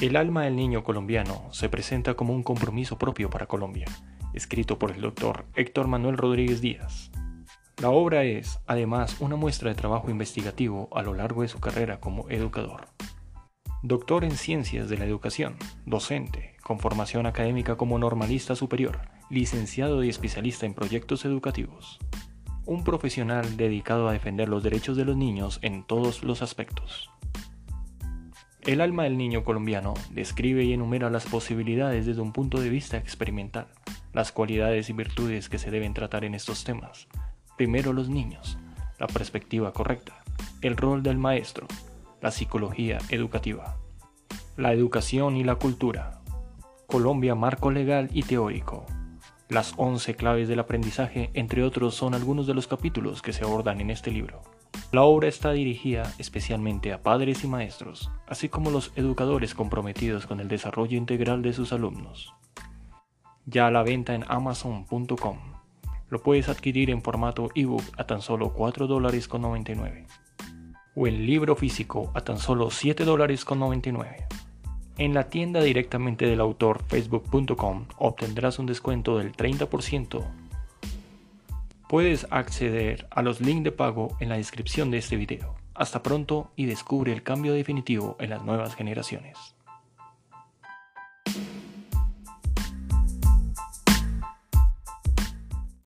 El alma del niño colombiano se presenta como un compromiso propio para Colombia, escrito por el doctor Héctor Manuel Rodríguez Díaz. La obra es, además, una muestra de trabajo investigativo a lo largo de su carrera como educador. Doctor en Ciencias de la Educación, docente, con formación académica como normalista superior, licenciado y especialista en proyectos educativos. Un profesional dedicado a defender los derechos de los niños en todos los aspectos. El alma del niño colombiano describe y enumera las posibilidades desde un punto de vista experimental, las cualidades y virtudes que se deben tratar en estos temas. Primero los niños, la perspectiva correcta, el rol del maestro, la psicología educativa, la educación y la cultura, Colombia marco legal y teórico, las 11 claves del aprendizaje, entre otros, son algunos de los capítulos que se abordan en este libro. La obra está dirigida especialmente a padres y maestros, así como los educadores comprometidos con el desarrollo integral de sus alumnos. Ya a la venta en amazon.com. Lo puedes adquirir en formato ebook a tan solo $4.99 o en libro físico a tan solo $7.99. En la tienda directamente del autor facebook.com obtendrás un descuento del 30% Puedes acceder a los links de pago en la descripción de este video. Hasta pronto y descubre el cambio definitivo en las nuevas generaciones.